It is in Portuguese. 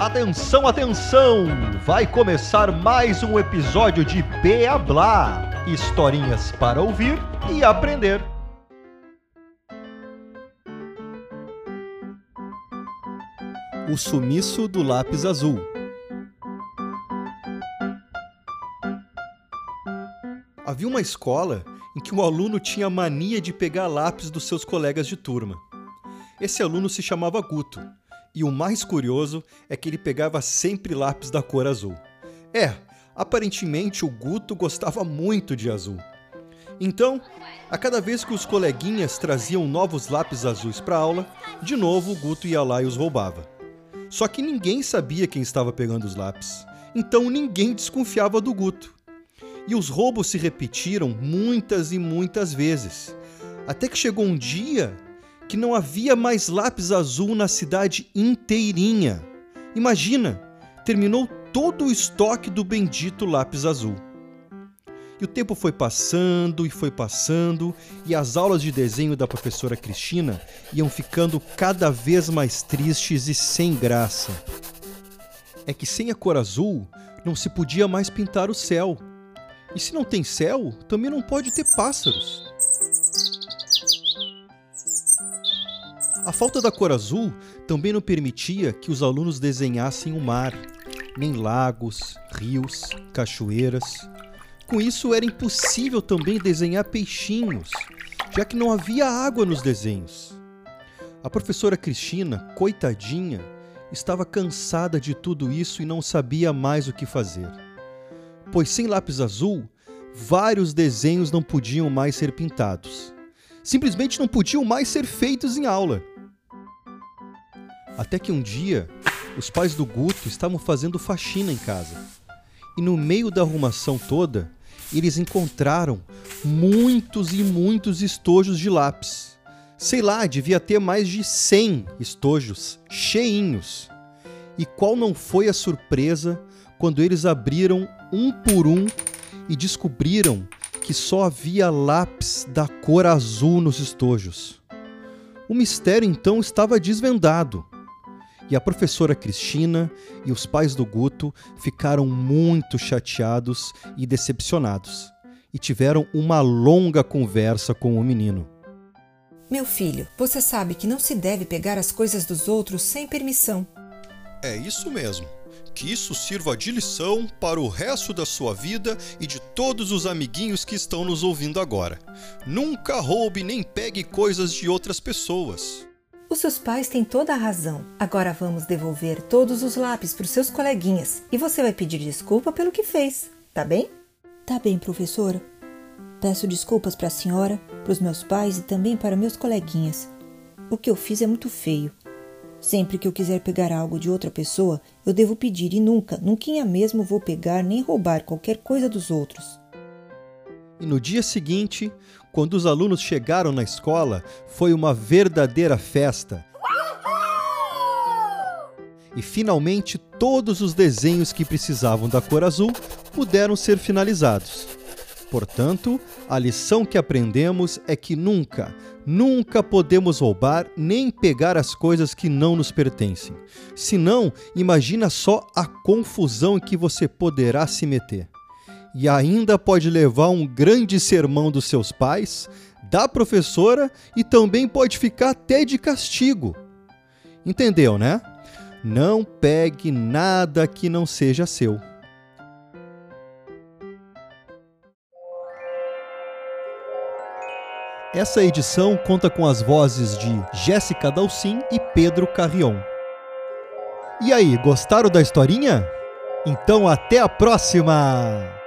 Atenção, atenção! Vai começar mais um episódio de Beablá. Historinhas para ouvir e aprender. O sumiço do lápis azul. Havia uma escola em que um aluno tinha mania de pegar lápis dos seus colegas de turma. Esse aluno se chamava Guto, e o mais curioso é que ele pegava sempre lápis da cor azul. É, aparentemente o Guto gostava muito de azul. Então, a cada vez que os coleguinhas traziam novos lápis azuis para aula, de novo o Guto ia lá e os roubava. Só que ninguém sabia quem estava pegando os lápis, então ninguém desconfiava do Guto. E os roubos se repetiram muitas e muitas vezes, até que chegou um dia que não havia mais lápis azul na cidade inteirinha. Imagina, terminou todo o estoque do bendito lápis azul. E o tempo foi passando e foi passando, e as aulas de desenho da professora Cristina iam ficando cada vez mais tristes e sem graça. É que sem a cor azul não se podia mais pintar o céu. E se não tem céu, também não pode ter pássaros. A falta da cor azul também não permitia que os alunos desenhassem o mar, nem lagos, rios, cachoeiras. Com isso, era impossível também desenhar peixinhos, já que não havia água nos desenhos. A professora Cristina, coitadinha, estava cansada de tudo isso e não sabia mais o que fazer. Pois sem lápis azul, vários desenhos não podiam mais ser pintados. Simplesmente não podiam mais ser feitos em aula. Até que um dia, os pais do Guto estavam fazendo faxina em casa. E no meio da arrumação toda, eles encontraram muitos e muitos estojos de lápis. Sei lá, devia ter mais de 100 estojos cheinhos. E qual não foi a surpresa quando eles abriram um por um e descobriram que só havia lápis da cor azul nos estojos. O mistério então estava desvendado e a professora Cristina e os pais do Guto ficaram muito chateados e decepcionados e tiveram uma longa conversa com o menino. Meu filho, você sabe que não se deve pegar as coisas dos outros sem permissão. É isso mesmo. Que isso sirva de lição para o resto da sua vida e de todos os amiguinhos que estão nos ouvindo agora. Nunca roube nem pegue coisas de outras pessoas. Os seus pais têm toda a razão. Agora vamos devolver todos os lápis para os seus coleguinhas e você vai pedir desculpa pelo que fez, tá bem? Tá bem, professora. Peço desculpas para a senhora, para os meus pais e também para meus coleguinhas. O que eu fiz é muito feio. Sempre que eu quiser pegar algo de outra pessoa, eu devo pedir e nunca, nunca mesmo vou pegar nem roubar qualquer coisa dos outros. E no dia seguinte, quando os alunos chegaram na escola, foi uma verdadeira festa. E finalmente todos os desenhos que precisavam da cor azul puderam ser finalizados. Portanto, a lição que aprendemos é que nunca, nunca podemos roubar nem pegar as coisas que não nos pertencem. Senão, imagina só a confusão em que você poderá se meter e ainda pode levar um grande sermão dos seus pais, da professora e também pode ficar até de castigo. Entendeu, né? Não pegue nada que não seja seu. Essa edição conta com as vozes de Jéssica Dalcin e Pedro Carrion. E aí, gostaram da historinha? Então até a próxima!